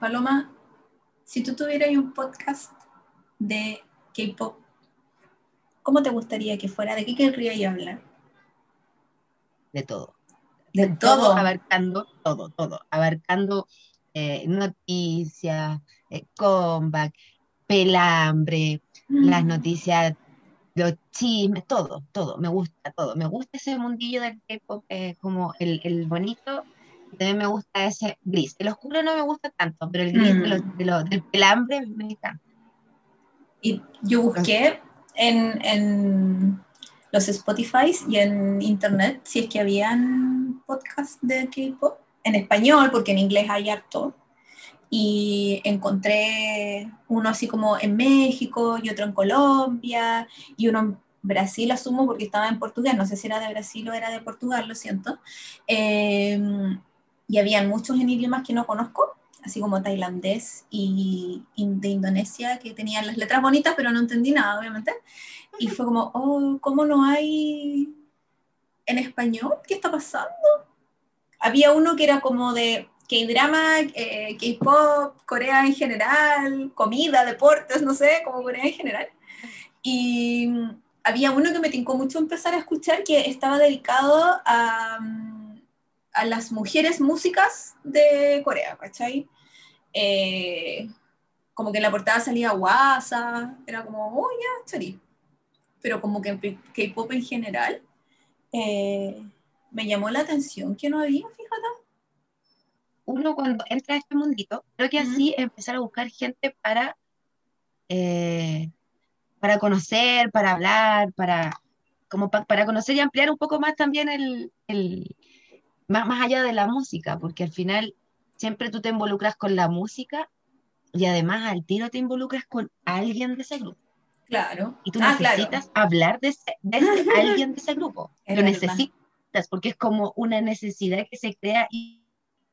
Paloma, si tú tuvieras un podcast de K-pop, ¿cómo te gustaría que fuera? ¿De qué querrías hablar? De todo. De, todo. Abarcando todo, todo. Abarcando eh, noticias, eh, comeback, pelambre, las Mm. noticias, los chismes, todo, todo. Me gusta todo. Me gusta ese mundillo del K-pop, eh, como el, el bonito. También me gusta ese gris. El oscuro no me gusta tanto, pero el gris de los- Mm. de los- del pelambre me encanta. Y yo busqué en, en los Spotify y en internet si es que habían podcasts de K-pop en español, porque en inglés hay harto. Y encontré uno así como en México y otro en Colombia y uno en Brasil, asumo, porque estaba en portugués. No sé si era de Brasil o era de Portugal, lo siento. Eh, y habían muchos en idiomas que no conozco así como tailandés y, y de Indonesia, que tenían las letras bonitas, pero no entendí nada, obviamente. Y fue como, oh, ¿cómo no hay en español? ¿Qué está pasando? Había uno que era como de K-drama, eh, K-pop, Corea en general, comida, deportes, no sé, como Corea en general. Y había uno que me tincó mucho empezar a escuchar que estaba dedicado a, mm, a las mujeres músicas de Corea, ¿cachai? Eh, como que en la portada salía guasa, era como, oh, ya, chari. Pero como que en K-pop en general, eh, me llamó la atención que no había, fíjate. Uno cuando entra a este mundito, creo que Ujú. así empezar a buscar gente para, eh, para conocer, para hablar, para, como pa- para conocer y ampliar un poco más también el, el- más, más allá de la música, porque al final siempre tú te involucras con la música y además al tiro te involucras con alguien de ese grupo. Claro. Y tú Ah, claro. necesitas hablar de, ese- de ese alguien de ese grupo. Es Lo verdad. necesitas porque es como una necesidad que se crea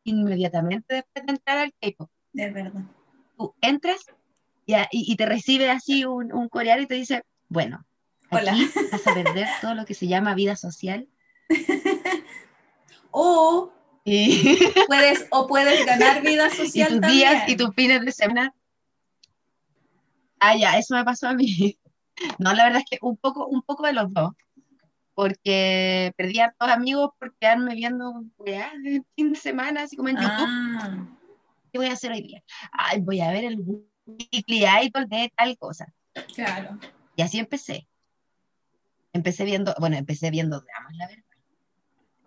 inmediatamente después de entrar al K-pop. Es verdad. Tú entras y, a- y- y te recibe así un, un coreano y te dice, bueno, Hola. aquí vas a perder todo lo que se llama vida social. O Y, puedes, o puedes ganar vida y social tus también. días y tus fines de semana. Ah, ya, eso me pasó a mí. No, la verdad es que un poco, un poco de los dos. Porque perdí a todos amigos por quedarme viendo weá el fin de semana, así como en YouTube. Ah, ¿Qué voy a hacer hoy día? Ay, voy a ver el Weekly Idol de tal cosa. claro. Y así empecé. Empecé viendo, bueno, empecé viendo dramas, la verdad.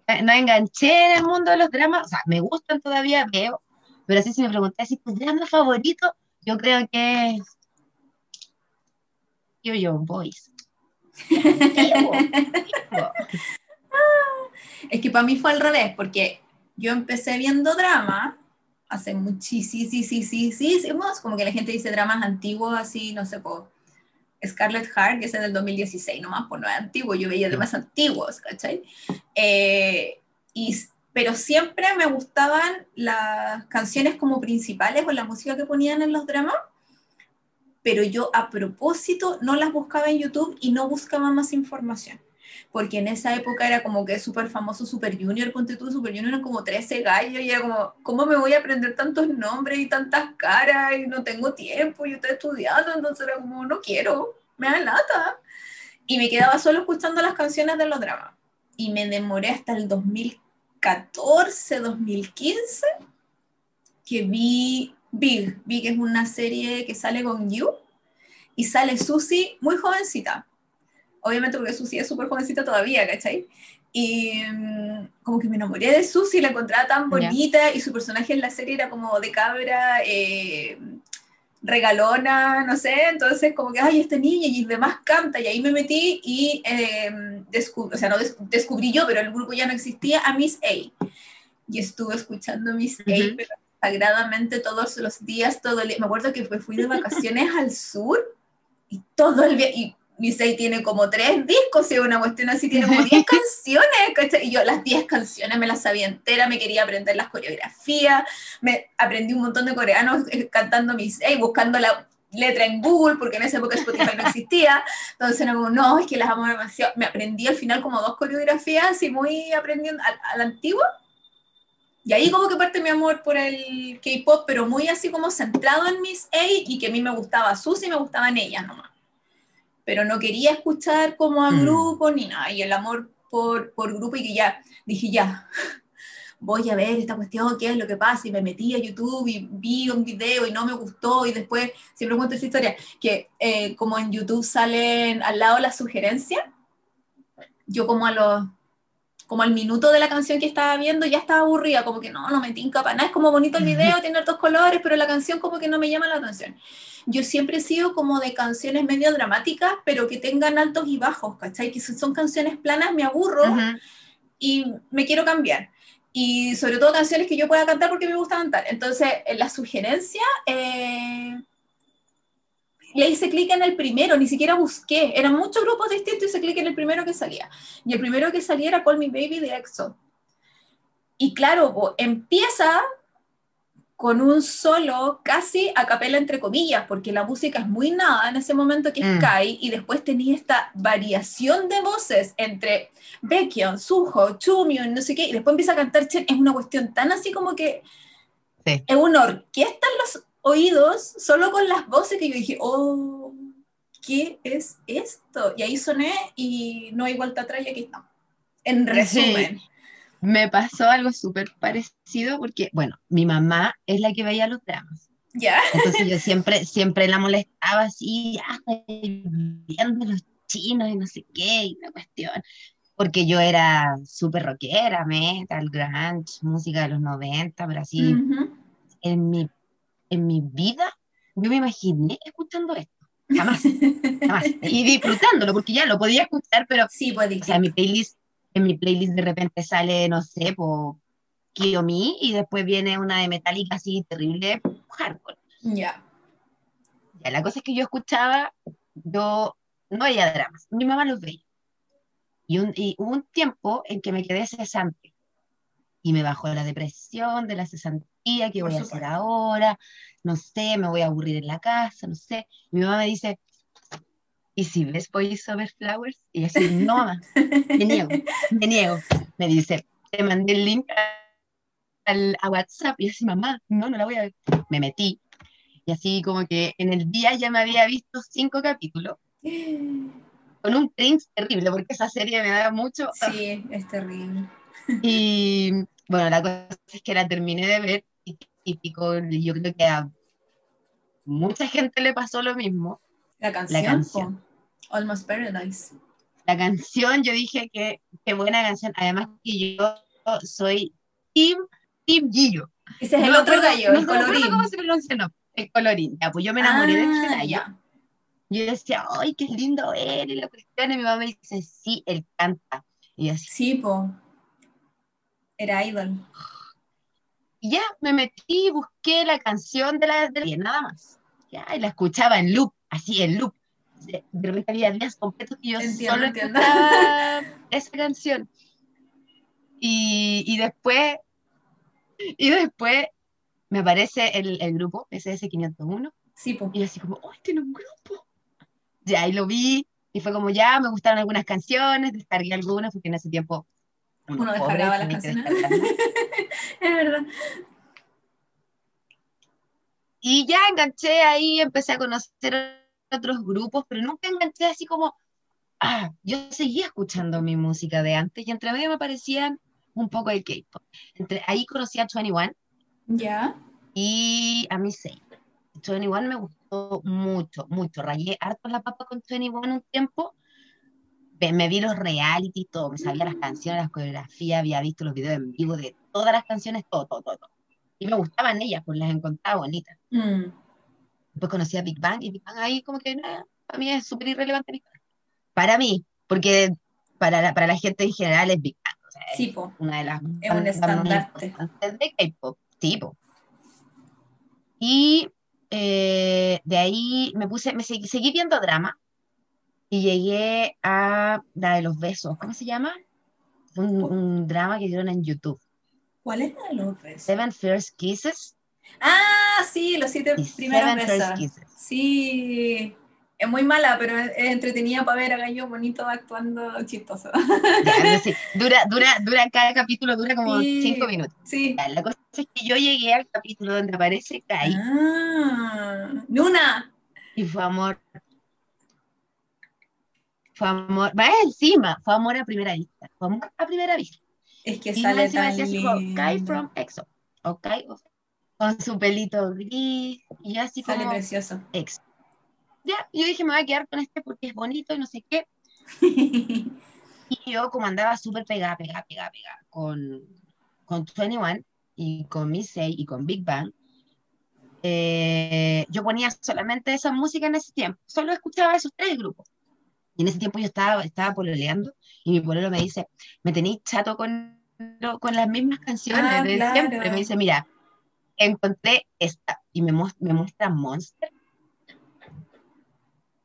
Eh, No enganché en el mundo de los dramas, o sea, me gustan todavía, veo, pero así si me preguntas si tu drama favorito, yo creo que es Yo Yo Boys. Es que para mí fue al revés, porque yo empecé viendo drama hace muchísimos, como que la gente dice dramas antiguos, así, no sé, por Scarlet Heart, que es del 2016 nomás, pues no es antiguo, yo veía dramas antiguos, ¿cachai? Eh, y, pero siempre me gustaban las canciones como principales o la música que ponían en los dramas, pero yo a propósito no las buscaba en YouTube y no buscaba más información porque en esa época era como que súper famoso Super Junior, ponte tú, Super Junior eran como 13 gallos, y era como, ¿cómo me voy a aprender tantos nombres y tantas caras? Y no tengo tiempo, yo estoy estudiando, entonces era como, no quiero, me da lata. Y me quedaba solo escuchando las canciones de los dramas. Y me demoré hasta el 2014, 2015, que vi Big, Big es una serie que sale con You, y sale Susie muy jovencita obviamente porque Susi es súper jovencita todavía, ¿cachai? Y um, como que me enamoré de Susi, la encontraba tan bonita yeah. y su personaje en la serie era como de cabra, eh, regalona, no sé, entonces como que, ay, esta niña y demás canta, y ahí me metí y eh, descubrí, o sea, no des descubrí yo, pero el grupo ya no existía, a Miss A. Y estuve escuchando Miss uh -huh. A, pero sagradamente todos los días, todo el día. Me acuerdo que fui de vacaciones al sur y todo el día, y A tiene como tres discos, y una cuestión así, tiene como 10 canciones, ¿cachai? Y yo las 10 canciones me las sabía entera, me quería aprender las coreografías, me aprendí un montón de coreanos eh, cantando A, buscando la letra en Google, porque en esa época Spotify no existía, entonces era como, no, es que las amo demasiado, me aprendí al final como dos coreografías y muy aprendiendo a, a la antigua, Y ahí como que parte mi amor por el K-pop, pero muy así como centrado en Miss A y que a mí me gustaba Susie y me gustaban ellas nomás. Pero no quería escuchar como a Mm. grupo ni nada. Y el amor por, por grupo y que ya, dije ya, voy a ver esta cuestión, qué es lo que pasa. Y me metí a YouTube y vi un video y no me gustó. Y después, siempre cuento esta historia, que eh, como en YouTube salen al lado las sugerencias, yo como a los como al minuto de la canción que estaba viendo ya estaba aburrida, como que no, no me tinca para nada, es como bonito el video, tiene otros colores, pero la canción como que no me llama la atención. Yo siempre he sido como de canciones medio dramáticas, pero que tengan altos y bajos, ¿cachai? Que si son canciones planas me aburro Ujú. y me quiero cambiar. Y sobre todo canciones que yo pueda cantar porque me gusta cantar. Entonces, en la sugerencia, eh, le hice clic en el primero, ni siquiera busqué. Eran muchos grupos distintos y hice clic en el primero que salía. Y el primero que salía era Call Me Baby de EXO. Y claro, empieza con un solo casi a capela entre comillas, porque la música es muy nada en ese momento que es Mm. Kai, y después tenía esta variación de voces entre Baekhyun, Suho, Chumyun, no sé qué, y después empieza a cantar Chen, es una cuestión tan así como que Sí. es una orquesta en los oídos, solo con las voces que yo dije, oh, ¿qué es esto? Y ahí soné y no hay vuelta atrás y aquí estamos. En resumen. Me pasó algo súper parecido porque, bueno, mi mamá es la que veía los dramas. ¿Ya? Entonces yo siempre, siempre la molestaba así, viendo los chinos y no sé qué, y la cuestión. Porque yo era súper rockera, metal, grunge, música de los 90, pero así Ujú. en mi, en mi vida yo me imaginé escuchando esto. Jamás, jamás. Y disfrutándolo, porque ya lo podía escuchar, pero Sí, pues o sea, mi playlist, en mi playlist de repente sale, no sé, por Kiyomi y después viene una de Metallica así terrible, hardcore. Ya. Ya, la cosa es que yo escuchaba, yo no veía dramas, mi mamá los veía. Y, un, y hubo un tiempo en que me quedé cesante y me bajó la depresión de la cesantía, ¿qué voy a hacer ahora? No sé, me voy a aburrir en la casa, no sé. Mi mamá me dice, ¿y si ves Boys Over Flowers? Y yo así, no, mamá, me niego, me niego. Me dice, te mandé el link a, al- a WhatsApp. Y yo así, mamá, no, no la voy a ver. Me metí. Y así como que en el día ya me había visto cinco capítulos, con un cringe terrible, porque esa serie me da mucho. Sí, es terrible. Y bueno, la cosa es que la terminé de ver y yo creo que a mucha gente le pasó lo mismo. La canción. canción. po. Almost Paradise. La canción, yo dije que qué buena canción, además que yo soy Team, team Gillo. Ese es No el otro gallo, no el colorín. ¿Cómo se pronuncia? No, el colorín. Ya, pues yo me enamoré de ese Ah, ya. Yo decía, ¡ay, qué lindo él! Y la cuestión, y mi mamá me dice, sí, él canta. Y así, Sí, po. Era idol. y ya me metí, busqué la canción de la, de la- y nada más. Ya, y la escuchaba en loop, así en loop. De, repente había días completos que yo Entiendo, solo entiendo. escuchaba esa canción. Y, y después, y después me aparece el, el grupo, SS501, Sí, po. y yo así como, ¡oh, tiene un grupo! Ya, y lo vi, y fue como, ya, me gustaron algunas canciones, descargué algunas, porque en ese tiempo Uno pobre, descargaba las canciones. Es verdad. Y ya enganché ahí, empecé a conocer otros grupos, pero nunca enganché así como, ah, yo seguía escuchando mi música de antes y entre medio me parecían un poco de K-pop. Ahí conocí a 21 Ya. y a Miss A. 21 me gustó mucho, mucho. Rayé harto la papa con 21 un tiempo. Me, me vi los reality, todo, me sabía las canciones, las coreografías, había visto los videos en vivo de todas las canciones, todo, todo, todo. todo. Y me gustaban ellas, pues las encontraba bonitas. Mm. Después conocí a Big Bang y Big Bang ahí como que nada, para mí es súper irrelevante Big Bang. Para mí, porque para la, para la gente en general es Big Bang. o sea, es Sí, po. una de las Es un estandarte. de K-pop, sí, po. Y eh, de ahí me puse, me seguí viendo drama y llegué a la de los besos, ¿cómo se llama? Un, un drama que dieron en YouTube. ¿Cuál es la de los besos? Seven First Kisses Ah, sí, los siete primeros Seven First besos. Kisses. Sí. Es muy mala, pero es entretenida para ver a Gallo bonito actuando chistoso. dura, dura, dura, cada capítulo dura como cinco minutos. Sí. la cosa es que yo llegué al capítulo donde aparece Kai. Ah, Luna. Y fue amor. Fue amor. Va encima, fue amor a primera vista. Fue amor a primera vista. Es que sale tan lindo. Kai from EXO. O Kai con su pelito gris. Y así sale como. precioso. EXO ya, yo dije, me voy a quedar con este porque es bonito y no sé qué. y yo, como andaba súper pegada, pegada, pegada, pegada con, con 21 y con Missy y con Big Bang, eh, yo ponía solamente esa música en ese tiempo. Solo escuchaba esos tres grupos. Y en ese tiempo yo estaba, estaba pololeando y mi pololo me dice, me tenéis chato con, con las mismas canciones Ah, de claro. siempre. Me dice, mira, encontré esta. Y me, muest- me muestra Monster.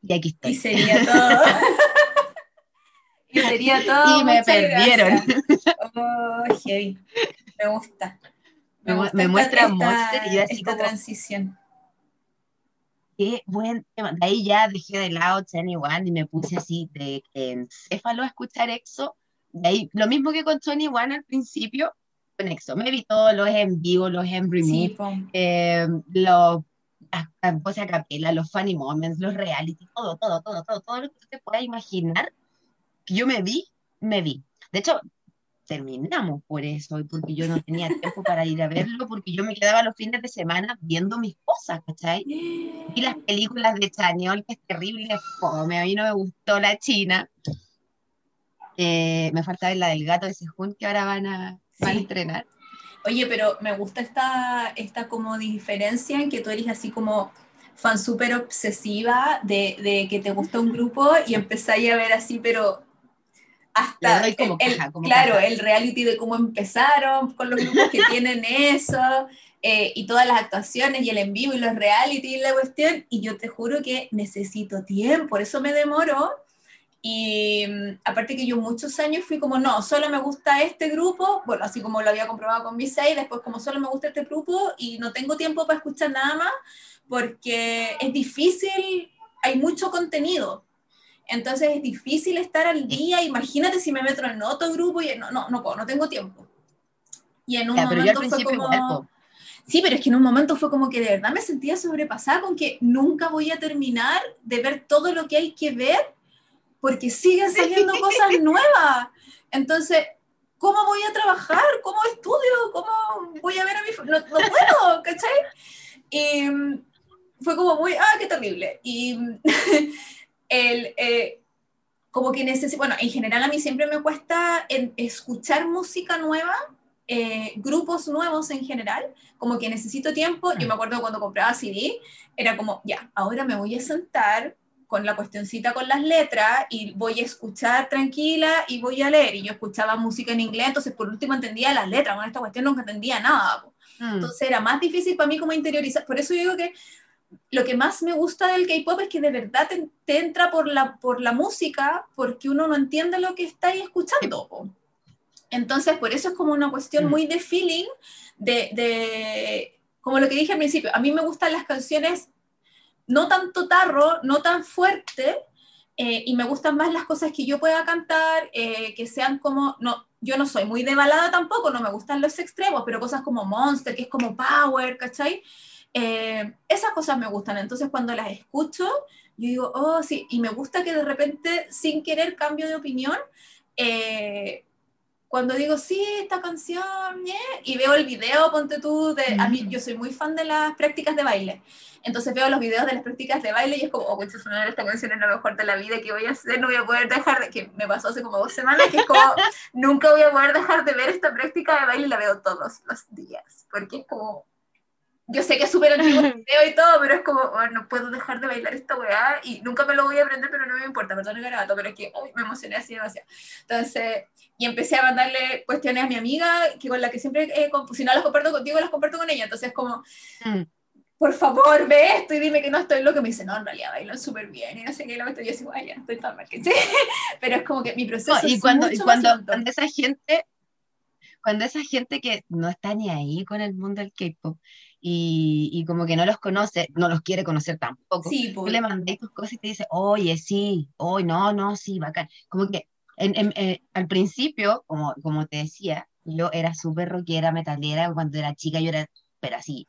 Y aquí estoy. Y sería todo. y sería todo. Y me perdieron. gracias. Oh, heavy. Me gusta. Me mu- gusta me esta- muestra esta- Monster y yo así esta como- transición. Qué buen tema. De ahí ya dejé de lado One y me puse así de encéfalo a escuchar EXO. De ahí, lo mismo que con One al principio, con EXO. Me vi todos los en vivo, los en remove, Sí, eh, los las voces a capela, los funny moments, los reality, todo, todo, todo, todo, todo lo que usted pueda imaginar que yo me vi, me vi. De hecho, terminamos por eso, porque yo no tenía tiempo para ir a verlo, porque yo me quedaba los fines de semana viendo mis cosas, ¿cachai? Y las películas de Chañol, que es terrible, fome, a mí no me gustó la China. Eh, me falta ver la del gato de Sejún que ahora van a, van a Sí. estrenar. Oye, pero me gusta esta, esta como diferencia en que tú eres así como fan súper obsesiva de, de que te gusta un grupo y empezáis a ver así, pero hasta como el, caja, como claro, caja. el reality de cómo empezaron con los grupos que tienen eso eh, y todas las actuaciones y el en vivo y los reality y la cuestión y yo te juro que necesito tiempo, por eso me demoro y mm, aparte que yo muchos años fui como, no, solo me gusta este grupo, bueno, así como lo había comprobado con 6, después como solo me gusta este grupo y no tengo tiempo para escuchar nada más porque es difícil, hay mucho contenido. Entonces es difícil estar al día, imagínate si me meto en otro grupo y no, no, no puedo, no tengo tiempo. Y en un Ya, momento fue como... igual. Sí, pero es que en un momento fue como que de verdad me sentía sobrepasada con que nunca voy a terminar de ver todo lo que hay que ver porque siguen saliendo cosas nuevas. Entonces, ¿cómo voy a trabajar? ¿Cómo estudio? ¿Cómo voy a ver a mi... No, no puedo, ¿cachai? Y mm, fue como muy, ah, qué terrible. Y mm, el, eh, como que necesito, bueno, en general a mí siempre me cuesta en- escuchar música nueva, eh, grupos nuevos en general, como que necesito tiempo. Yo me acuerdo cuando compraba CD, era como, ya, ahora me voy a sentar con la cuestioncita con las letras y voy a escuchar tranquila y voy a leer. Y yo escuchaba música en inglés, entonces por último entendía las letras, con esta cuestión nunca entendía nada. po. Mm. Entonces era más difícil para mí como interiorizar. Por eso yo digo que lo que más me gusta del K-pop es que de verdad te, te entra por la, por la música, porque uno no entiende lo que está ahí escuchando. po. Entonces, por eso es como una cuestión Mm. muy de feeling, de, de- como lo que dije al principio, a mí me gustan las canciones no tanto tarro, no tan fuerte, eh, y me gustan más las cosas que yo pueda cantar, eh, que sean como, no, yo no soy muy de balada tampoco, no me gustan los extremos, pero cosas como Monster, que es como Power, ¿cachai? Eh, esas cosas me gustan, entonces cuando las escucho, yo digo, oh, sí, y me gusta que de repente, sin querer, cambio de opinión, eh, cuando digo, sí, esta canción, ñe", y veo el video, ponte tú, de, a mí, yo soy muy fan de las prácticas de baile, entonces veo los videos de las prácticas de baile y es como, oh, su madre, esta canción es lo mejor de la vida, que voy a hacer? No voy a poder dejar de, que me pasó hace como dos semanas, que es como, nunca voy a poder dejar de ver esta práctica de baile y la veo todos los días, porque es como, yo sé que es súper antiguo el video y todo, pero es como, oh, no puedo dejar de bailar esta weá y nunca me lo voy a aprender, pero no me importa, perdón el garabato, pero es que uy, me emocioné así demasiado. Entonces, y empecé a mandarle cuestiones a mi amiga, que con la que siempre, eh, si no las comparto contigo, las comparto con ella. Entonces, como, Mm. por favor, ve esto y dime que no estoy loco. Me dice, no, en realidad bailan súper bien y no sé qué. Y lo meto yo así, ay, ya, estoy tan mal, ¿cachai? Pero es como que mi proceso No, y es cuando, y mucho cuando, más cuando esa gente, cuando esa gente que no está ni ahí con el mundo del K-pop y, y como que no los conoce, no los quiere conocer tampoco. Sí, Tú pues. le mandé tus cosas y te dice, oye, sí, hoy no, no, sí, bacán. Como que en- en- eh, al principio, como, como te decía, yo era súper rockera, metalera, cuando era chica yo era, pero así,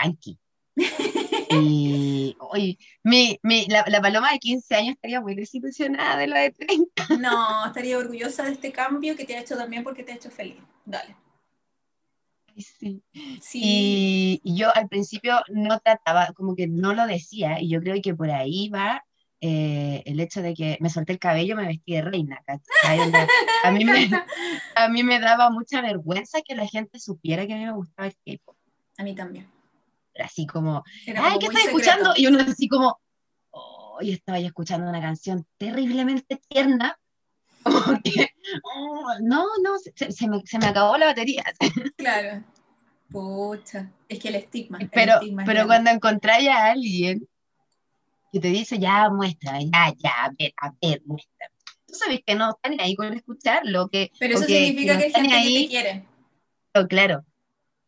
punky. Y hoy mi, mi, la, la paloma de 15 años estaría muy desilusionada de la de 30. No, estaría orgullosa de este cambio que te ha hecho también porque te ha hecho feliz. Dale. Sí. Sí. Y, y yo al principio no trataba, como que no lo decía, y yo creo que por ahí va eh, el hecho de que me solté el cabello, me vestí de reina, A mí, me, a mí me daba mucha vergüenza que la gente supiera que a mí me gustaba el K-pop. A mí también. Así como, Era ay, como ¿qué estás secreto. escuchando? Y uno así como, oh, yo estaba ya escuchando una canción terriblemente tierna, como que, oh, no, no, se, se me, se me acabó la batería. Claro. Pucha. Es que el estigma. el Pero, estigma es pero cuando encontráis a alguien que te dice, ya, muestra, ya, ya, a ver, a ver, muestra. Tú sabes que no están ahí con escucharlo, que, Pero eso que- significa no que hay ni gente que ahí, te quiere. pero claro.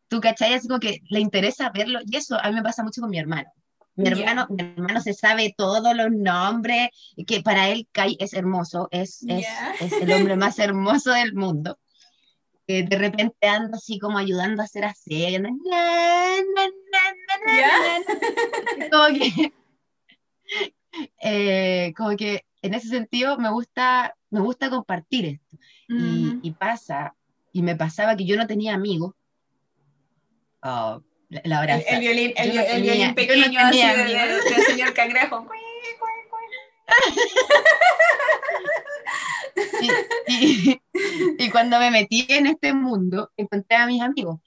Tú, ¿cachai? Así como que le interesa verlo, y eso a mí me pasa mucho con mi hermano. Mi hermano, mi hermano se sabe todos los nombres, que para él Kai es hermoso, es, es, Ya. es el hombre más hermoso del mundo. Que de repente anda así como ayudando a hacer aseo, y anda, na, na, na, na, ¿Ya? como que, eh, como que en ese sentido me gusta, me gusta compartir esto. Y, Ujú. y pasa, y me pasaba que yo no tenía amigos. Oh, la, El, el violín, el, Yo no el tenía- violín no pequeño así de- de- del señor cangrejo. Y, y- y cuando me metí en este mundo, encontré a mis amigos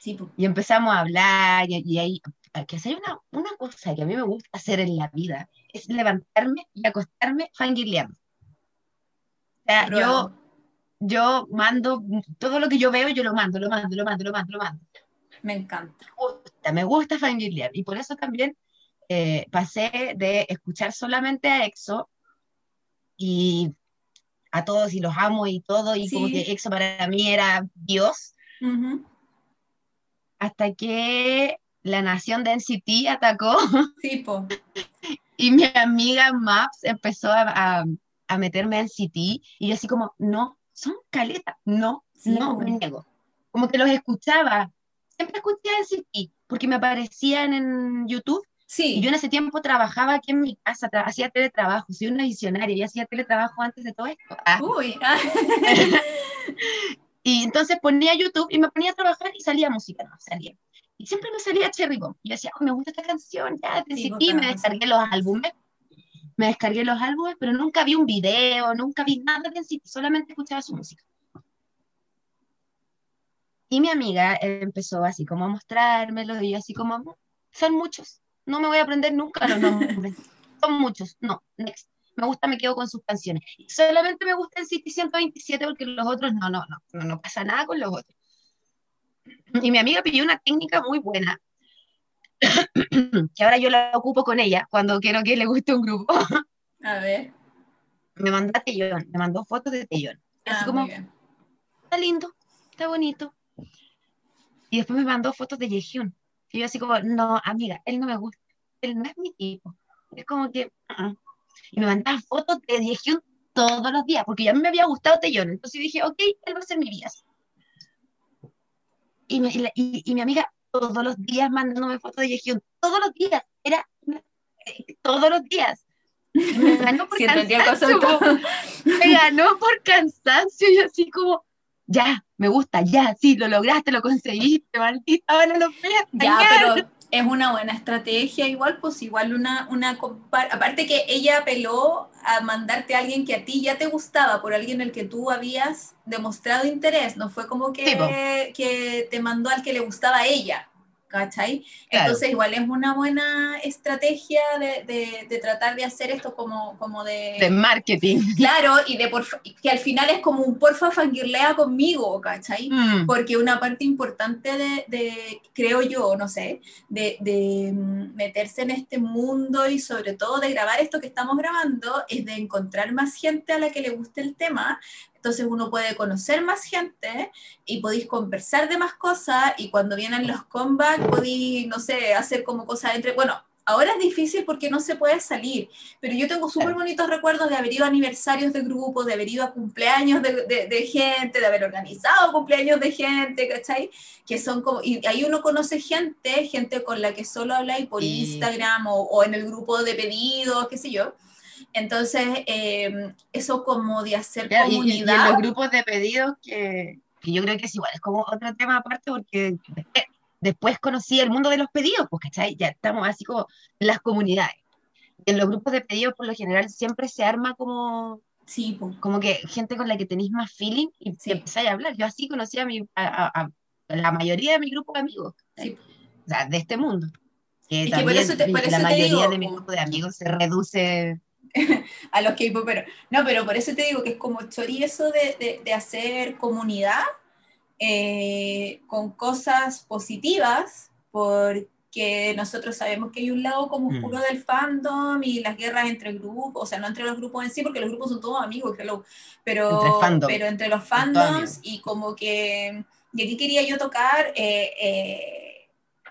Sí, pues. y empezamos a hablar. Y, y ahí, que hay una, una cosa que a mí me gusta hacer en la vida, es levantarme y acostarme fangirleando. O sea, yo, yo mando todo lo que yo veo, yo lo mando, lo mando, lo mando, lo mando, lo mando. Me encanta. Me gusta, me gusta fangirlear. Y por eso también eh, pasé de escuchar solamente a EXO y a todos y los amo y todo, y como Sí. que EXO para mí era Dios, hasta que la nación de NCT atacó Sí, po. y mi amiga Maps empezó a, a, a meterme en NCT y yo así como, no, son caletas, no, Sí, no, me niego. Como que los escuchaba, siempre escuché NCT porque me aparecían en YouTube Sí. Y yo en ese tiempo trabajaba aquí en mi casa, hacía teletrabajo, soy una visionaria, yo hacía teletrabajo antes de todo esto. Ah. Uy. ah. Y entonces ponía YouTube y me ponía a trabajar y salía música, no, salía. Y siempre me salía Cherry Bomb. Y yo decía, oh, me gusta esta canción, ya, Sí, decidí, pues, me descargué los álbumes, me descargué los álbumes, pero nunca vi un video, nunca vi nada de NCT, solamente escuchaba su música. Y mi amiga empezó así como a mostrármelo y yo así como, son muchos, no me voy a aprender nunca los nombres, son muchos, no, next. Me gusta, me quedo con sus canciones. Solamente me gusta el City 127 porque los otros no, no, no, no, no pasa nada con los otros. Y mi amiga pidió una técnica muy buena, que ahora yo la ocupo con ella cuando quiero que le guste un grupo. A ver. Me mandó a Tellón, me mandó fotos de Tellón. Así Ah, como, muy bien. está lindo, está bonito. Y después me mandó fotos de Yehyun. Y yo así como, no, amiga, él no me gusta, él no es mi tipo. Es como que, uh-uh. y me mandaba fotos de Yehyun todos los días, porque ya me había gustado Taeyeon. Entonces dije, ok, él va a ser mi bias. Y, me- y y- mi amiga todos los días mandándome fotos de Yehyun, todos los días, era todos los días. Me ganó por cansancio, me ganó por cansancio y así como, ya, me gusta, ya, sí, lo lograste, lo conseguiste, maldita, ahora lo voy a Ya, pero es una buena estrategia igual, pues igual una, una compar- aparte que ella apeló a mandarte a alguien que a ti ya te gustaba, por alguien en el que tú habías demostrado interés, no fue como que, Sí, que te mandó al que le gustaba a ella, ¿cachai? Claro. Entonces igual es una buena estrategia de, de- de tratar de hacer esto como, como de... De marketing. Claro, y de porfa- que al final es como un porfa fangirlea conmigo, ¿cachai? Mm, Porque una parte importante de, de, creo yo, no sé, de, de, mm, meterse en este mundo y sobre todo de grabar esto que estamos grabando, es de encontrar más gente a la que le guste el tema, entonces uno puede conocer más gente y podéis conversar de más cosas y cuando vienen los comebacks podéis, no sé, hacer como cosas entre, bueno, Ahora es difícil porque no se puede salir, pero yo tengo súper bonitos recuerdos de haber ido a aniversarios de grupos, de haber ido a cumpleaños de, gente, de haber organizado cumpleaños de gente, ¿cachai? Que son como, y ahí uno conoce gente, gente con la que solo habláis por Instagram o, en el grupo de pedidos, qué sé yo. Entonces, eh, eso como de hacer comunidad. Y, en los grupos de pedidos que, que yo creo que es igual, es como otro tema aparte porque Después conocí el mundo de los pedidos, pues, ¿cachai? Ya estamos así como en las comunidades. En los grupos de pedidos, por lo general, siempre se arma como, sí, como que gente con la que tenéis más feeling y sí. empezáis a hablar. Yo así conocí a, mi, a, la mayoría de mi grupo de amigos, sí. o sea, de este mundo. Que también la mayoría de mi grupo de amigos se reduce a los que pero no, pero por eso te digo que es como chori eso de, de, de hacer comunidad eh, con cosas positivas, porque nosotros sabemos que hay un lado como mm. oscuro del fandom y las guerras entre grupos, o sea, no entre los grupos en sí, porque los grupos son todos amigos, pero, entre pero entre los fandoms y como que, y aquí quería yo tocar eh, eh,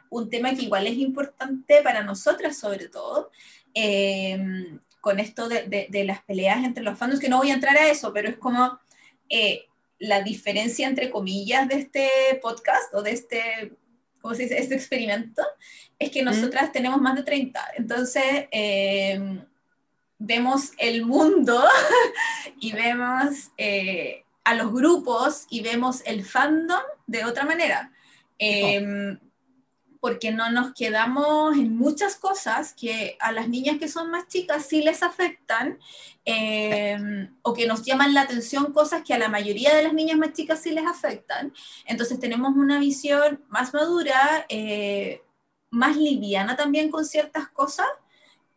un tema que igual es importante para nosotras sobre todo, con esto de, de, las peleas entre los fandoms, que no voy a entrar a eso, pero es como la diferencia entre comillas de este podcast o de este, ¿cómo se dice? Este experimento es que nosotras tenemos más de 30. Entonces, eh, vemos el mundo y vemos eh, a los grupos y vemos el fandom de otra manera. Eh, porque no nos quedamos en muchas cosas que a las niñas que son más chicas sí les afectan eh, o que nos llaman la atención cosas que a la mayoría de las niñas más chicas sí les afectan. Entonces tenemos una visión más madura, eh, más liviana también con ciertas cosas.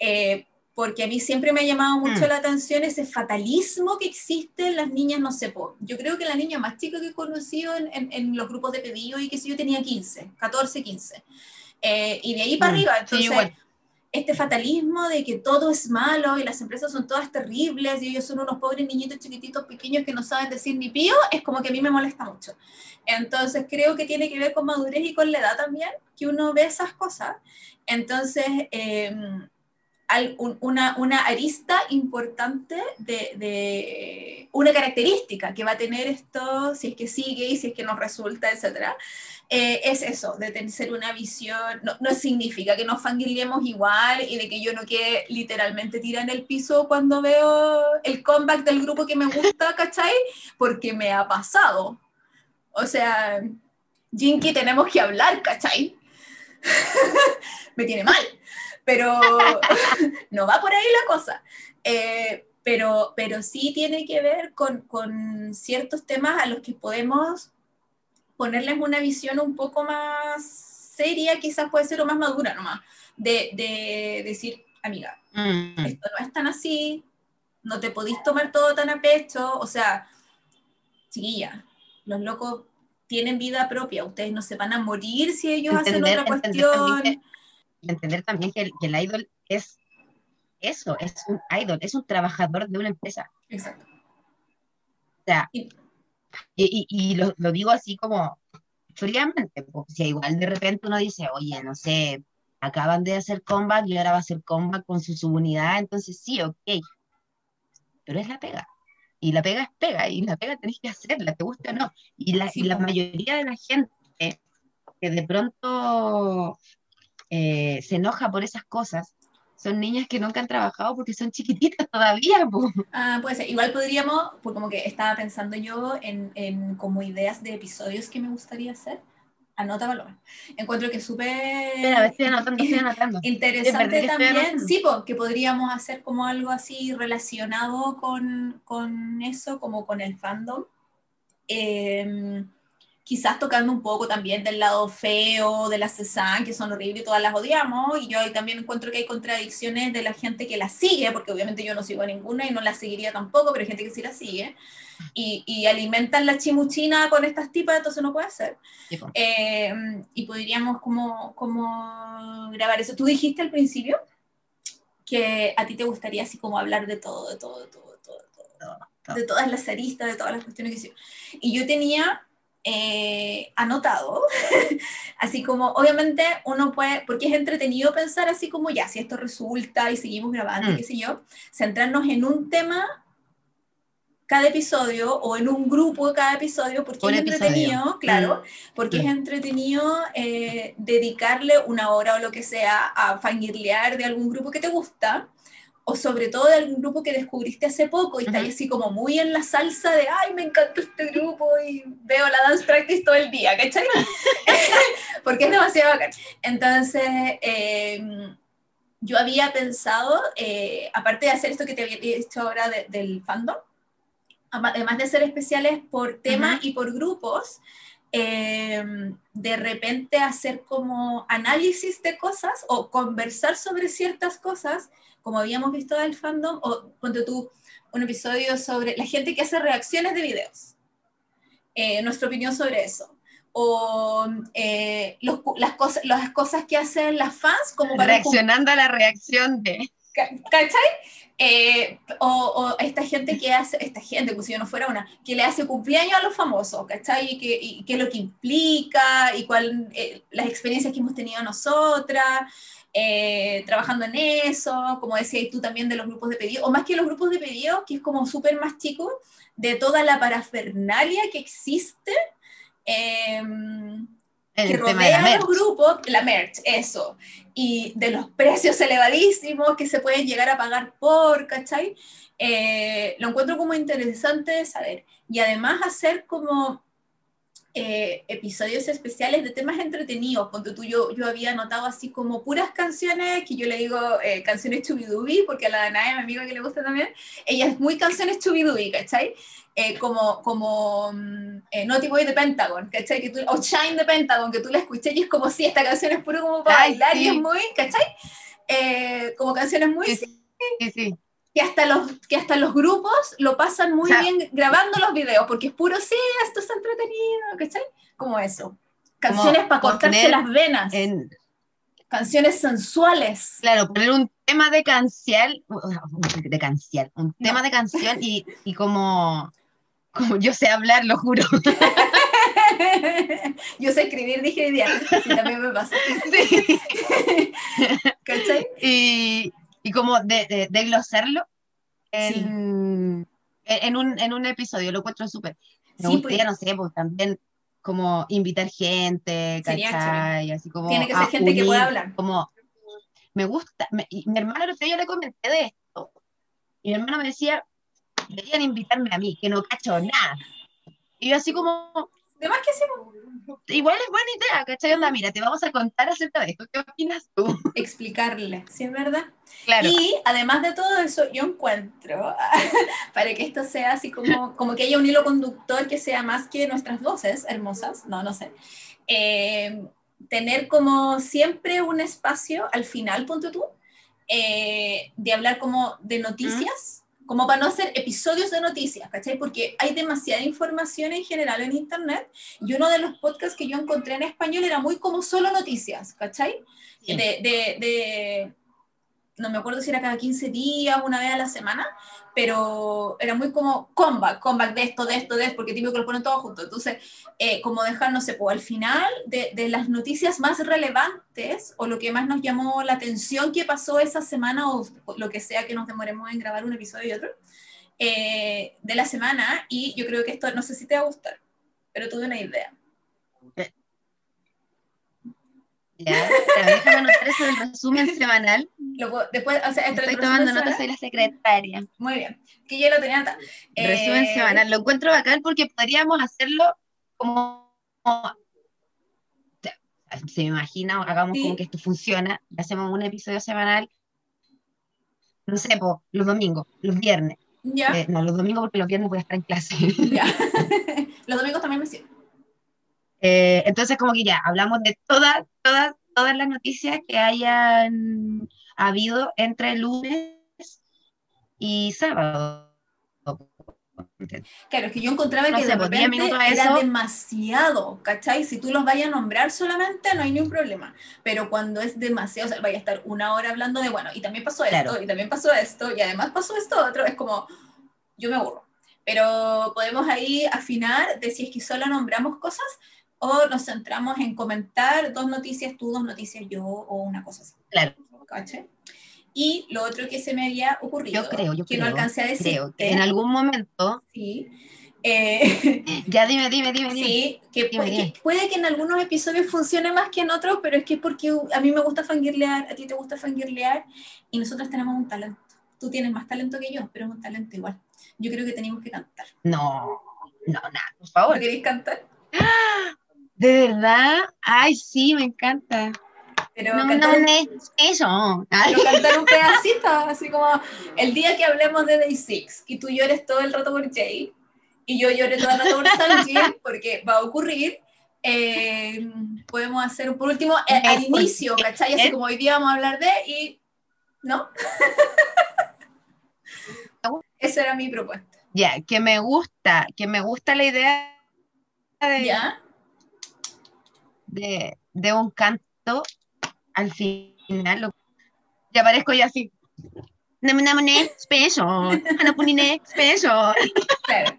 Eh, porque a mí siempre me ha llamado mucho hmm. la atención ese fatalismo que existe en las niñas, no sé, po. yo creo que la niña más chica que he conocido en, en, los grupos de pedido y que si yo tenía 15, 14, 15, y de ahí para hmm. arriba, entonces... este fatalismo de que todo es malo y las empresas son todas terribles y ellos son unos pobres niñitos chiquititos pequeños que no saben decir ni pío, es como que a mí me molesta mucho. Entonces creo que tiene que ver con madurez y con la edad también, que uno ve esas cosas. Entonces, eh, una, una, arista importante de, una característica que va a tener esto, si es que sigue y si es que nos resulta, etcétera, eh, es eso, de tener una visión, no, no, significa que nos fangirlemos igual y de que yo no quede literalmente tirada en el piso cuando veo el comeback del grupo que me gusta, ¿cachai? Porque me ha pasado. O sea, Jinky tenemos que hablar, ¿cachai? me tiene mal pero no va por ahí la cosa. Eh, pero, pero sí tiene que ver con, con, ciertos temas a los que podemos ponerles una visión un poco más seria, quizás puede ser o más madura nomás, de, de decir, amiga, mm. esto no es tan así, no te podéis tomar todo tan a pecho, o sea, chiquilla, los locos tienen vida propia, ustedes no se van a morir si ellos hacen otra cuestión entender también que el, idol es eso, es un idol, es un trabajador de una empresa. Exacto. O sea, y, y, lo, lo, digo así como fríamente, porque si igual de repente uno dice, oye, no sé, acaban de hacer comeback y ahora va a hacer comeback con su subunidad, entonces sí, ok, pero es la pega. Y la pega es pega, y la pega tenés que hacerla, te guste o no. Y la, y la mayoría de la gente que de pronto eh, se enoja por esas cosas, son niñas que nunca han trabajado porque son chiquititas todavía. Ah, puede ser. Igual podríamos, pues como que estaba pensando yo en, en como ideas de episodios que me gustaría hacer. Anota valor. Encuentro que súper interesante también. Sí, porque podríamos hacer como algo así relacionado con, con eso, como con el fandom. Eh, quizás tocando un poco también del lado feo de la Cezanne, que son horribles y todas las odiamos, y yo ahí también encuentro que hay contradicciones de la gente que la sigue, porque obviamente yo no sigo a ninguna y no la seguiría tampoco, pero hay gente que sí la sigue, y, y alimentan la chimuchina con estas tipas, entonces no puede ser. Eh, y podríamos como, como grabar eso. Tú dijiste al principio que a ti te gustaría así como hablar de todo, de todo, de todo, de todo. De todo. De todas las aristas, de todas las cuestiones que hicieron. Y yo tenía eh, anotado, así como, obviamente uno puede, porque es entretenido pensar así como, ya, si esto resulta y seguimos grabando, mm. qué sé yo, centrarnos en un tema cada episodio o en un grupo cada episodio porque es entretenido, claro, mm. porque es mm. entretenido eh, dedicarle una hora o lo que sea a fangirlear de algún grupo que te gusta o sobre todo de algún grupo que descubriste hace poco y está ahí así como muy en la salsa de, ay, me encanta este grupo y veo la dance practice todo el día, ¿cachai? porque es demasiado bacán. Entonces, em, yo había pensado, eh, aparte de hacer esto que te había dicho ahora del fandom, además de hacer especiales por tema y por grupos, em, de repente hacer como análisis de cosas o conversar sobre ciertas cosas, como habíamos visto del fandom, o ponte tú un episodio sobre la gente que hace reacciones de videos, eh, nuestra opinión sobre eso. O eh, las, cosas, las cosas que hacen las fans, como para. Reaccionando a la reacción de. ¿Cachai? Eh, o, esta gente que hace, esta gente, como si yo no fuera una, que le hace cumpleaños a los famosos, ¿cachai? Y qué que es lo que implica, y cuál, eh, las experiencias que hemos tenido nosotras, eh, trabajando en eso, como decías tú también de los grupos de pedido, o más que los grupos de pedido, que es como súper más chico, de toda la parafernalia que existe. Eh, que rodea los grupos, la merch, eso, y de los precios elevadísimos que se pueden llegar a pagar por, ¿cachai? Eh, lo encuentro como interesante de saber. Y además hacer como eh, episodios especiales de temas entretenidos. Cuando tú, yo, yo había notado así como puras canciones, que yo le digo eh, canciones chubidubi, porque a la Danae, mi amiga que le gusta también, ella es muy canciones chubidubi, ¿cachai? Eh, como, como mm, Naughty Boy de Pentagon, ¿cachai? Que tú, o Shine de Pentagon, que tú la escuché y es como si esta canción es puro como para bailar y es muy, ¿cachai? como canciones muy... Sí, sí. sí que hasta los, que hasta los grupos lo pasan muy bien grabando los videos, porque es puro, sí, esto es entretenido, ¿cachai? Como eso. Canciones para cortarse las venas. Canciones sensuales. Claro, poner un tema de cancial, de cancial, un tema de canción y, y como, como yo sé hablar, lo juro. Yo sé escribir, dije día, sí, también me pasa. Sí. ¿Cachai? Y, y como de, de, glosarlo en, en, un, en un episodio, lo encuentro súper. Me sí, gustaría, pues, no sé, pues también como invitar gente, ¿cachai? Así como Tiene que ser gente que pueda hablar. Como, me gusta, mi hermano el otro día le comenté de esto, y mi hermano me decía, deberían invitarme a mí, que no cacho nada. Y yo así como, de más que sí. Igual es buena idea, ¿cachai? Onda, mira, te vamos a contar acerca de esto. ¿Qué opinas tú? Explicarle, ¿sí es verdad? Claro. Y además de todo eso, yo encuentro, para que esto sea así como, como que haya un hilo conductor que sea más que nuestras voces hermosas, no, no sé. Eh, tener como siempre un espacio al final, punto tú, eh, de hablar como de noticias como para no hacer episodios de noticias, ¿cachai? Porque hay demasiada información en general en Internet y uno de los podcasts que yo encontré en español era muy como solo noticias, ¿cachai? De, de, de, no me acuerdo si era cada 15 días, una vez a la semana, pero era muy como comeback, comeback de esto, de esto, de esto, porque típico que lo ponen todo junto. Entonces, eh, como dejar, no sé, pues al final de, las noticias más relevantes o lo que más nos llamó la atención que pasó esa semana o lo que sea que nos demoremos en grabar un episodio y otro, eh, de la semana. Y yo creo que esto, no sé si te va a gustar, pero tuve una idea. Ya, déjame anotar eso del resumen semanal. después, o sea, Estoy tomando notas, soy la secretaria. Muy bien, que yo lo tenía Resumen eh, semanal, lo encuentro bacán porque podríamos hacerlo como... Se me imagina, hagamos como que esto funciona, hacemos un episodio semanal, no sé, los domingos, los viernes. Ya. Eh, no, los domingos porque los viernes voy a estar en clase. Ya. los domingos también me sirven. Eh, entonces, como que ya, hablamos de todas, todas, todas las noticias que hayan habido entre lunes y sábado. Claro, es que yo encontraba que de pues, repente era demasiado, ¿cachai? Si tú los vayas a nombrar solamente, no hay ningún problema. Pero cuando es demasiado, o sea, vaya a estar una hora hablando de, bueno, y también pasó esto, y también pasó esto, y además pasó esto otro, es como, yo me aburro. pero podemos ahí afinar de si es que solo nombramos cosas o nos centramos en comentar dos noticias tú, dos noticias yo o una cosa así. Claro. ¿Caché? Y lo otro que se me había ocurrido, Yo creo, yo que creo. no alcancé a decir, Creo que en algún momento. sí, eh, Ya dime, dime, dime. dime. Sí, que, Dime, pu- dime. que puede que en algunos episodios funcione más que en otros, pero es que es porque a mí me gusta fangirlear, a ti te gusta fangirlear, y nosotros tenemos un talento. Tú tienes más talento que yo, pero es un talento igual. Yo creo que tenemos que cantar. No, no, nada, por ¿No favor. queréis cantar? De verdad, ay, sí, me encanta. Pero, No, cantar, no, un, no es eso. Pero cantar un pedacito, así como el día que hablemos de Day Six y tú llores todo el rato por Jay y yo llore todo el rato por Sanji, porque va a ocurrir. eh, podemos hacer por último eh, al inicio, ¿cachai? Así es- como hoy día vamos a hablar de y ¿no? Esa era mi propuesta. Ya, que me gusta, que me gusta la idea de, ¿Ya? De, de un canto al final. Lo, ya aparezco ya así. Nam, nam, ne, special. Hanapunine, special. Claro.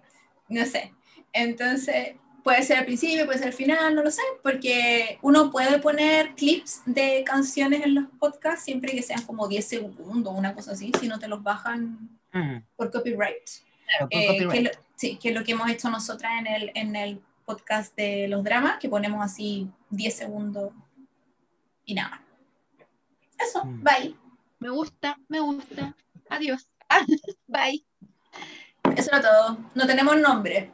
No sé. Entonces, puede ser al principio, puede ser al final, no lo sé, porque uno puede poner clips de canciones en los podcasts siempre que sean como 10 segundos, una cosa así, si no te los bajan Mm, por copyright. claro, por Eh, copyright. que lo- sí, que es lo que hemos hecho nosotras en el, en el podcast de los dramas, que ponemos así 10 segundos y nada. Eso, Mm. bye. Me gusta, me gusta. Adiós. Ah, bye. Eso era todo. No tenemos nombre.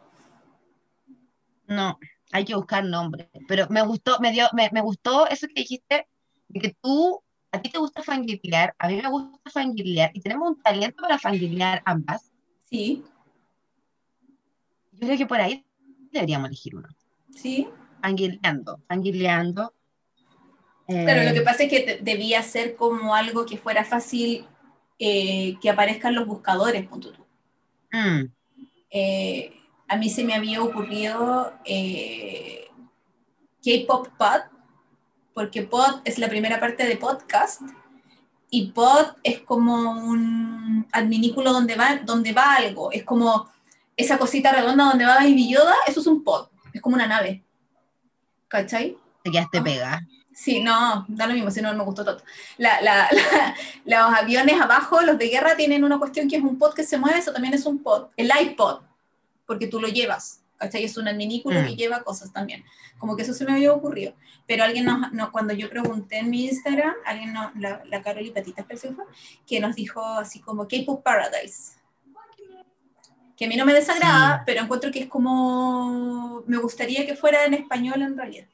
No, hay que buscar nombre. Pero me gustó, me dio, me, me gustó eso que dijiste, de que tú, a ti te gusta fangirlear, a mí me gusta fangirlear, y tenemos un talento para fangirlear ambas. Sí, Yo creo que por ahí deberíamos elegir uno. sí. Fangirleando, fangirleando. Claro, Eh, lo que pasa es que de- debía ser como algo que fuera fácil eh, que aparezcan los buscadores, punto tú. mm, Eh, a mí se me había ocurrido eh, K-Pop Pod, porque Pod es la primera parte de podcast y Pod es como un adminículo donde va, donde va algo, es como esa cosita redonda donde va Baby Yoda, eso es un pod, es como una nave. ¿Cachai? te quedaste Ah. pega. Sí, no, da lo mismo, si no no me gustó todo. La, la- la- los aviones abajo, los de guerra, tienen una cuestión que es un pod que se mueve, eso también es un pod. El iPod, porque tú lo llevas, ¿cachai? Es un adminículo Mm. que lleva cosas también. Como que eso se me había ocurrido. Pero alguien nos, no, cuando yo pregunté en mi Instagram, alguien, no, la, la Carol y Patitas que nos dijo así como K-Pop Paradise. Que a mí no me desagrada, Sí. pero encuentro que es como, me gustaría que fuera en español en realidad.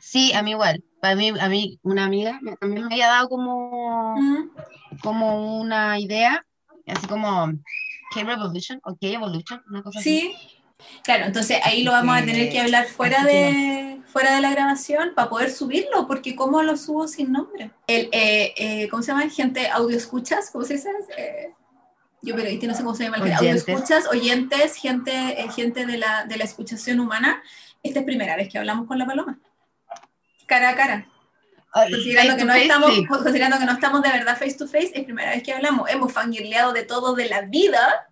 Sí, a mí igual. Para mí, a mí una amiga también me había dado como, como una idea, así como K-Revolution o K-Evolution, una cosa así. Sí, claro, entonces ahí lo vamos a tener que hablar fuera de, fuera de la grabación para poder subirlo, porque ¿cómo lo subo sin nombre? El, eh, eh, ¿Cómo se llama? Gente audio escuchas, ¿cómo se dice? Eh, yo periodista no sé cómo se llama, el audio escuchas, oyentes, gente, eh, gente de, la, de la escuchación humana. Esta es primera vez que hablamos con la paloma. Cara a cara. Ah, Considerando que, no face, estamos, sí. considerando que no estamos de verdad face to face, es primera vez que hablamos. Hemos fangirleado de todo de la vida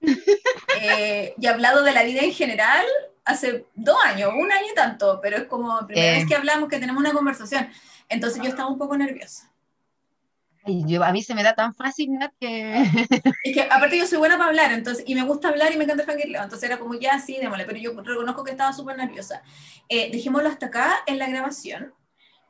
eh, y hablado de la vida en general hace dos años, un año y tanto, pero es como primera Eh. vez que hablamos, que tenemos una conversación. Entonces yo estaba un poco nerviosa. Ay, yo- a mí se me da tan fácil, Nat, que... Es que aparte yo soy buena para hablar, entonces, y me gusta hablar y me encanta el entonces era como ya, sí, démosle, pero yo reconozco que estaba súper nerviosa. Eh, dejémoslo hasta acá en la grabación,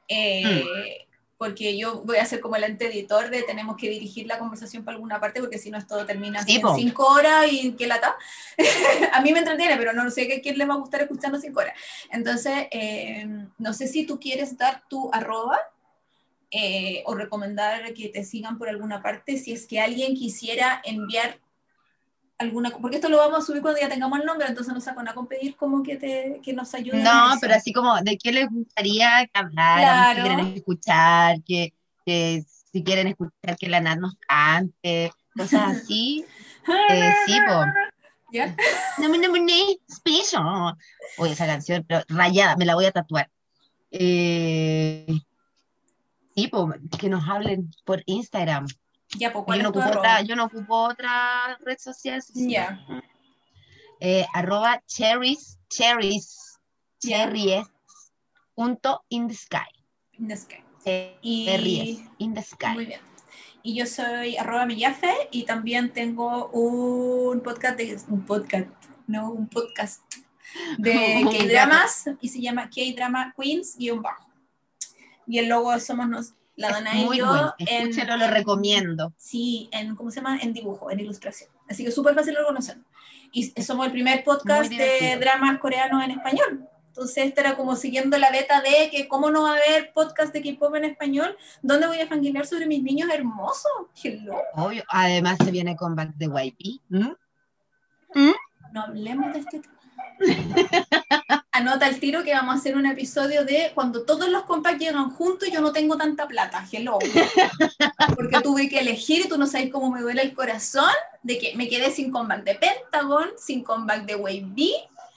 eh, porque yo voy a ser como el ente editor de tenemos que dirigir la conversación para alguna parte, porque si no esto termina así en cinco horas y qué lata. a mí me entretiene, pero no sé a quién le va a gustar escuchando cinco horas. Entonces, eh, no sé si tú quieres dar tu arroba eh, o recomendar que te sigan por alguna parte si es que alguien quisiera enviar alguna, porque esto lo vamos a subir cuando ya tengamos el nombre, entonces nos van a pedir como que, te, que nos ayuden. en No, pero así como, ¿de qué les gustaría que habláramos? Si Claro. quieren escuchar, que, que si quieren escuchar que la Nat nos cante, cosas así. Eh, sí. ¿Ya? No me. Oye, esa canción, pero rayada, me la voy a tatuar. Eh, sí, po, que nos hablen por Instagram. Ya, pues, ¿cuál Yo no, es tu ocupo otra, yo no ocupo otra red social. Ya. Eh, arroba cherries, cherries, cherries, punto in the sky. In the sky. Y... Y- Cherries, in the sky. Muy bien. Y yo soy arroba millafe y también tengo un podcast, de, un podcast, no, un podcast de Un K-dramas y se llama K-drama Queens guion bajo. Y el logo somos nos, la Es Dana y muy yo bueno, en, escúchelo, lo recomiendo. sí, en, ¿cómo se llama? En dibujo, en ilustración. Así que súper fácil de reconocer. Y somos el primer podcast de dramas coreanos en español. Entonces, esto era como siguiendo la beta de que cómo no va a haber podcast de K-pop en español, ¿dónde voy a fangirlear sobre mis niños hermosos? Hello. Obvio. Además se viene Comeback de YP. ¿Mm? No hablemos de este tema. Anota el tiro que vamos a hacer un episodio de cuando todos los compas llegan juntos y yo no tengo tanta plata. Hello. Porque tuve que elegir y tú no sabes cómo me duele el corazón de que me quedé sin comeback de Pentagon, sin comeback de Wave B,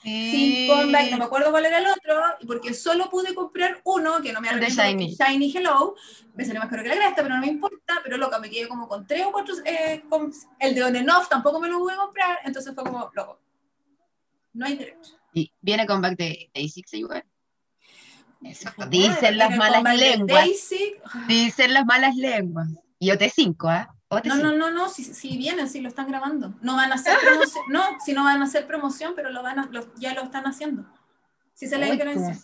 sin comeback, no me acuerdo cuál era el otro, porque solo pude comprar uno, que no me arrepiento, Shiny. Shiny Hello, me salió más caro que la cresta, pero no me importa, pero loca, me quedé como con tres o cuatro, eh, con- el de On and Off tampoco me lo pude comprar, entonces fue como, loco, no hay derecho. Y viene Comeback de Day6 igual. Eso dicen las malas lenguas. Daisy, Dicen las malas lenguas. Y OT5, ¿ah? OT5. no, no, no, no, si, si vienen, si lo están grabando. No van a hacer promoción, no, si no van a hacer promoción, pero lo van a, lo- ya lo están haciendo. Si se la Uy, diferencia.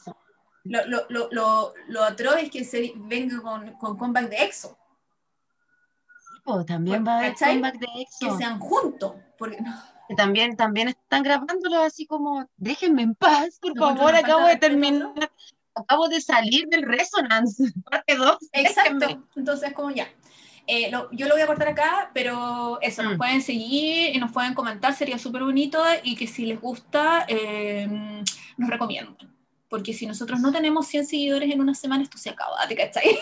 Lo, lo, lo, lo, lo atroz es que se venga con, con comeback de EXO, Oh, también Bueno, va a haber comeback de que EXO. sean juntos. Porque no, Que también, también están grabándolo así como, déjenme en paz, por No, favor, acabo de terminar, acabo de salir del Resonance, parte 2, exacto. Entonces, como ya. Eh, lo- yo lo voy a cortar acá, pero eso, nos Mm. pueden seguir y nos pueden comentar, sería súper bonito y que si les gusta, eh, nos recomiendan. Porque si nosotros no tenemos 100 seguidores en una semana, esto se acaba, ¿te cachai?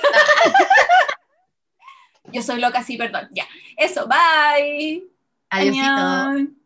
yo soy loca, sí, perdón. Ya. Eso, bye. Adiósito. Annyeong.